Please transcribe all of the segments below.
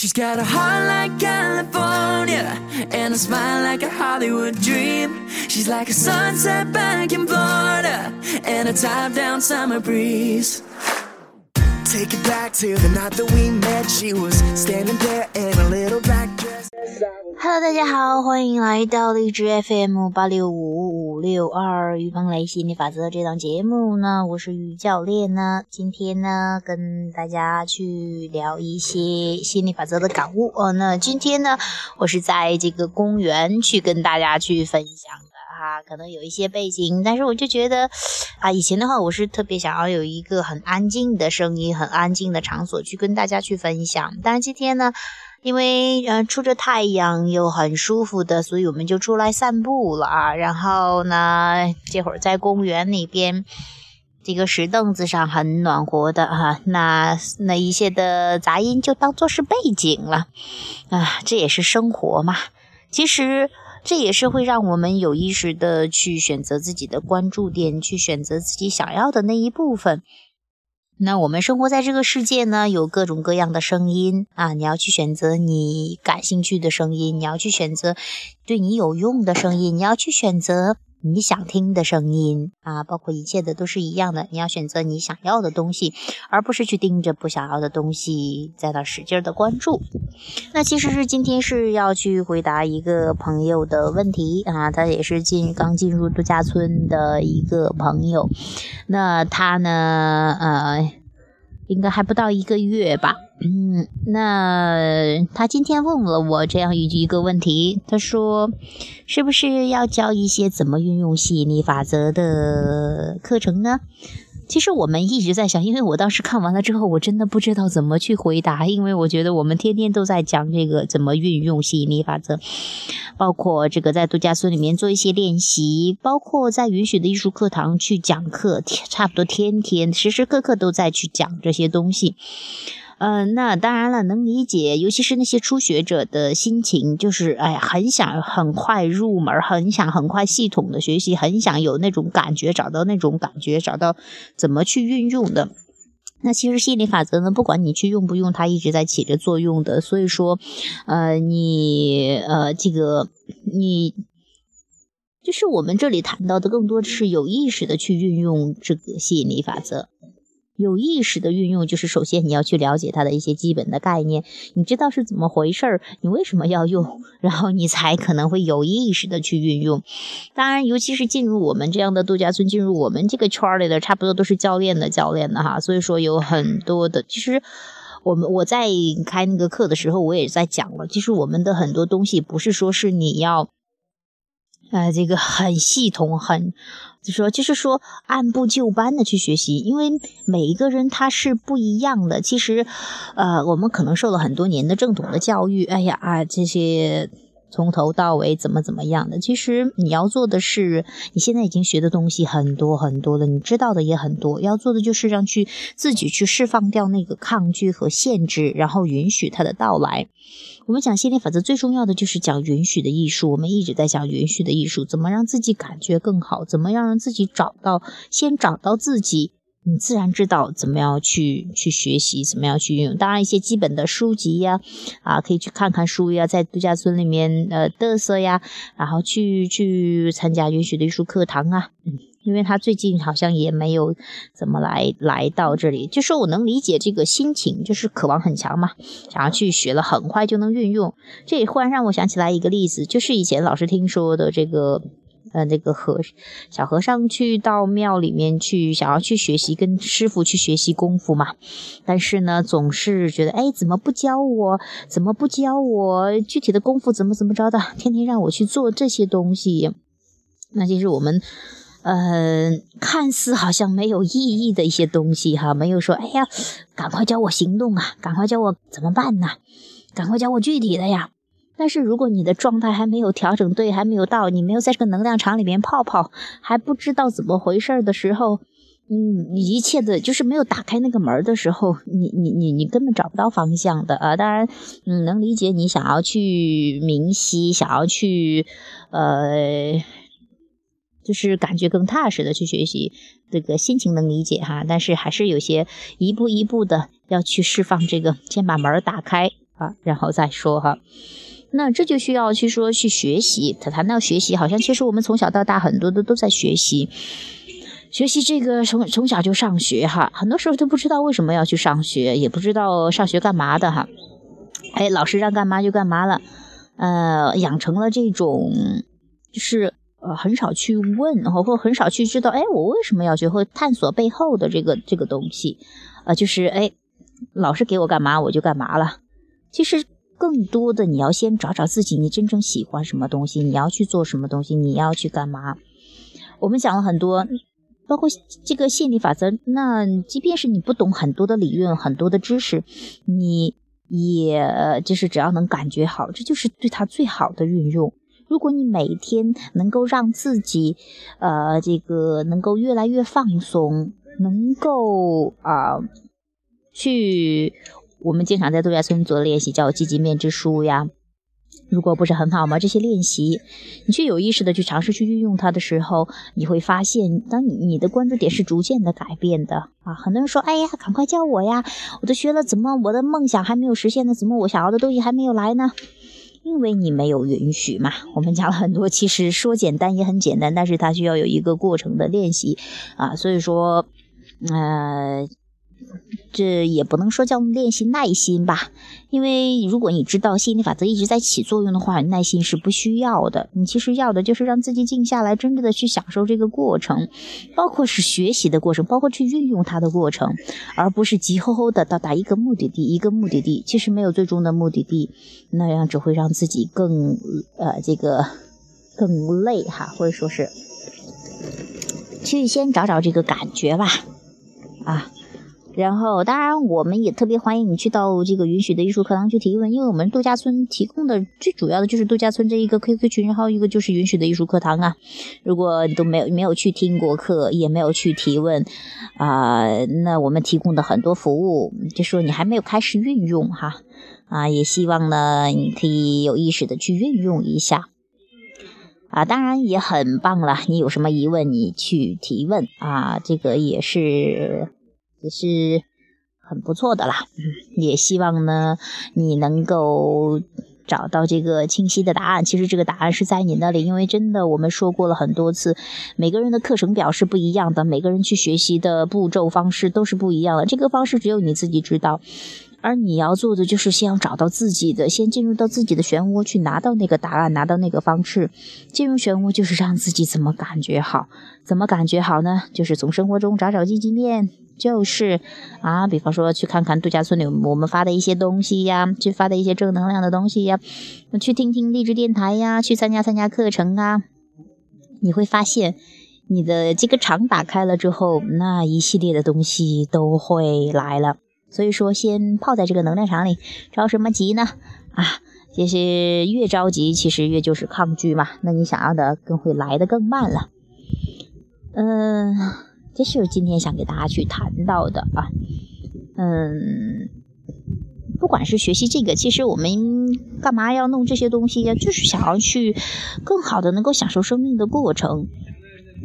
She's got a heart like California and a smile like a Hollywood dream. She's like a sunset back in Florida and a top down summer breeze. Take it back to the night that we met. She was standing there in a little black dress. Hello，大家好，欢迎来到荔枝 FM 八六五五六二预防雷心理法则这档节目呢，我是于教练呢。今天呢，跟大家去聊一些心理法则的感悟哦。那今天呢，我是在这个公园去跟大家去分享的哈，可能有一些背景，但是我就觉得啊，以前的话，我是特别想要有一个很安静的声音、很安静的场所去跟大家去分享，但是今天呢。因为呃，出着太阳又很舒服的，所以我们就出来散步了啊。然后呢，这会儿在公园里边，这个石凳子上很暖和的哈。那那一些的杂音就当做是背景了啊。这也是生活嘛。其实这也是会让我们有意识的去选择自己的关注点，去选择自己想要的那一部分。那我们生活在这个世界呢，有各种各样的声音啊，你要去选择你感兴趣的声音，你要去选择对你有用的声音，你要去选择。你想听的声音啊，包括一切的都是一样的。你要选择你想要的东西，而不是去盯着不想要的东西在那使劲的关注。那其实是今天是要去回答一个朋友的问题啊，他也是进刚进入度假村的一个朋友。那他呢，呃，应该还不到一个月吧。嗯，那他今天问了我这样一一个问题，他说，是不是要教一些怎么运用吸引力法则的课程呢？其实我们一直在想，因为我当时看完了之后，我真的不知道怎么去回答，因为我觉得我们天天都在讲这个怎么运用吸引力法则，包括这个在度假村里面做一些练习，包括在允许的艺术课堂去讲课，差不多天天时时刻刻都在去讲这些东西。嗯，那当然了，能理解，尤其是那些初学者的心情，就是哎，很想很快入门，很想很快系统的学习，很想有那种感觉，找到那种感觉，找到怎么去运用的。那其实心理法则呢，不管你去用不用，它一直在起着作用的。所以说，呃，你呃，这个你就是我们这里谈到的，更多是有意识的去运用这个吸引力法则。有意识的运用，就是首先你要去了解它的一些基本的概念，你知道是怎么回事儿，你为什么要用，然后你才可能会有意识的去运用。当然，尤其是进入我们这样的度假村，进入我们这个圈里的，差不多都是教练的教练的哈，所以说有很多的。其实我们我在开那个课的时候，我也在讲了，其实我们的很多东西不是说是你要。呃，这个很系统，很就说就是说按部就班的去学习，因为每一个人他是不一样的。其实，呃，我们可能受了很多年的正统的教育，哎呀啊，这些从头到尾怎么怎么样的。其实你要做的是，你现在已经学的东西很多很多了，你知道的也很多，要做的就是让去自己去释放掉那个抗拒和限制，然后允许它的到来。我们讲心理法则最重要的就是讲允许的艺术。我们一直在讲允许的艺术，怎么让自己感觉更好，怎么样让自己找到，先找到自己，你自然知道怎么样去去学习，怎么样去运用。当然，一些基本的书籍呀，啊，可以去看看书呀，在度假村里面呃嘚瑟呀，然后去去参加允许的艺术课堂啊，嗯。因为他最近好像也没有怎么来来到这里，就说我能理解这个心情，就是渴望很强嘛，想要去学了，很快就能运用。这也忽然让我想起来一个例子，就是以前老师听说的这个，呃，那个和小和尚去到庙里面去，想要去学习，跟师傅去学习功夫嘛，但是呢，总是觉得，哎，怎么不教我？怎么不教我具体的功夫？怎么怎么着的？天天让我去做这些东西，那其实我们。呃，看似好像没有意义的一些东西哈，没有说，哎呀，赶快教我行动啊，赶快教我怎么办呢？赶快教我具体的呀。但是如果你的状态还没有调整对，还没有到，你没有在这个能量场里面泡泡，还不知道怎么回事的时候，嗯，一切的就是没有打开那个门的时候，你你你你根本找不到方向的啊。当然，嗯，能理解你想要去明晰，想要去呃。就是感觉更踏实的去学习，这个心情能理解哈，但是还是有些一步一步的要去释放这个，先把门打开啊，然后再说哈。那这就需要去说去学习。他谈到学习，好像其实我们从小到大很多的都在学习，学习这个从从小就上学哈，很多时候都不知道为什么要去上学，也不知道上学干嘛的哈。哎，老师让干嘛就干嘛了，呃，养成了这种就是呃很少去问，或或很少去知道，哎，我为什么要学会探索背后的这个这个东西，呃，就是哎，老师给我干嘛我就干嘛了，其实。更多的，你要先找找自己，你真正喜欢什么东西，你要去做什么东西，你要去干嘛？我们讲了很多，包括这个吸引力法则。那即便是你不懂很多的理论、很多的知识，你也就是只要能感觉好，这就是对它最好的运用。如果你每天能够让自己，呃，这个能够越来越放松，能够啊，去。我们经常在度假村做的练习叫积极面之书呀，如果不是很好吗？这些练习，你去有意识的去尝试去运用它的时候，你会发现，当你你的关注点是逐渐的改变的啊。很多人说，哎呀，赶快叫我呀，我都学了，怎么我的梦想还没有实现呢？怎么我想要的东西还没有来呢？因为你没有允许嘛。我们讲了很多，其实说简单也很简单，但是它需要有一个过程的练习啊。所以说，呃。这也不能说叫练习耐心吧，因为如果你知道吸引力法则一直在起作用的话，耐心是不需要的。你其实要的就是让自己静下来，真正的去享受这个过程，包括是学习的过程，包括去运用它的过程，而不是急吼吼的到达一个目的地，一个目的地其实没有最终的目的地，那样只会让自己更呃这个更累哈，或者说是去先找找这个感觉吧，啊。然后，当然，我们也特别欢迎你去到这个允许的艺术课堂去提问，因为我们度假村提供的最主要的就是度假村这一个 QQ 群，然后一个就是允许的艺术课堂啊。如果你都没有没有去听过课，也没有去提问啊，那我们提供的很多服务，就说你还没有开始运用哈啊，也希望呢你可以有意识的去运用一下啊。当然也很棒了，你有什么疑问你去提问啊，这个也是。也是很不错的啦，也希望呢你能够找到这个清晰的答案。其实这个答案是在你那里，因为真的我们说过了很多次，每个人的课程表是不一样的，每个人去学习的步骤方式都是不一样的。这个方式只有你自己知道，而你要做的就是先要找到自己的，先进入到自己的漩涡去拿到那个答案，拿到那个方式。进入漩涡就是让自己怎么感觉好，怎么感觉好呢？就是从生活中找找积极面。就是啊，比方说去看看度假村里我们发的一些东西呀，去发的一些正能量的东西呀，去听听励志电台呀，去参加参加课程啊，你会发现你的这个场打开了之后，那一系列的东西都会来了。所以说，先泡在这个能量场里，着什么急呢？啊，就是越着急，其实越就是抗拒嘛。那你想要的更会来的更慢了。嗯。这是今天想给大家去谈到的啊，嗯，不管是学习这个，其实我们干嘛要弄这些东西呀？就是想要去更好的能够享受生命的过程，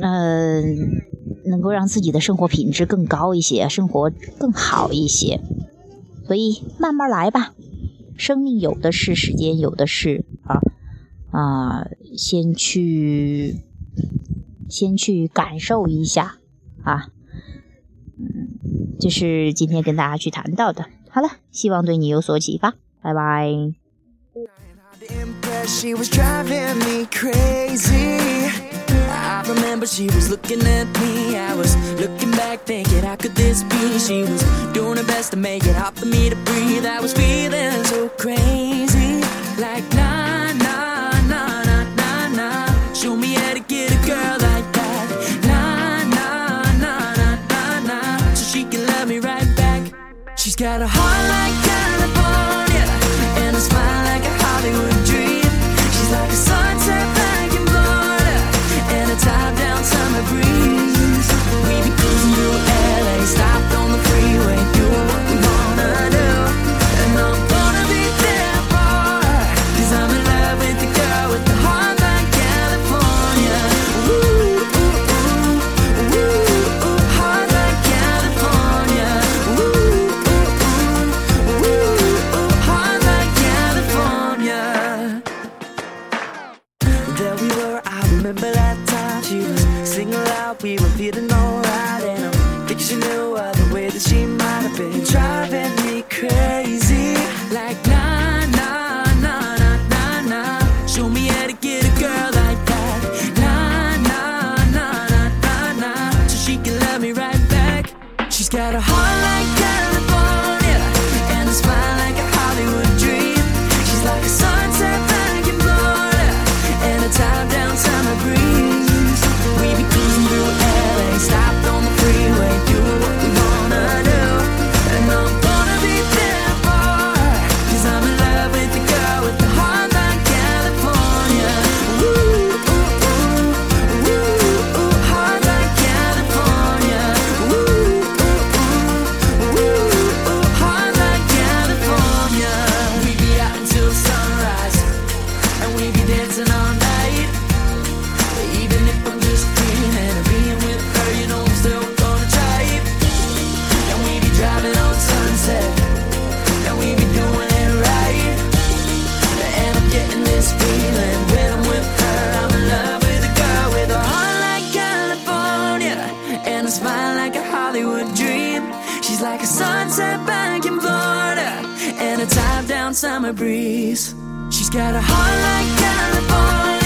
嗯，能够让自己的生活品质更高一些，生活更好一些。所以慢慢来吧，生命有的是时间，有的是啊啊，先去先去感受一下。啊，嗯，这是今天跟大家去谈到的。好了，希望对你有所启发，拜拜。She was driving me crazy. I remember she was looking at me. I was looking back, thinking, how could this be? She was doing her best to make it hard for me to breathe. I was feeling so crazy, like nah, gotta we were feeling alright. And I'm thinking she knew the way that she might have been driving me crazy. Like, nah, nah, nah, nah, nah, nah. Show me how to get a girl like that. Nah, nah, nah, nah, nah, nah. So she can love me right back. She's got a heart like California and a smile. Summer breeze. She's got a heart like California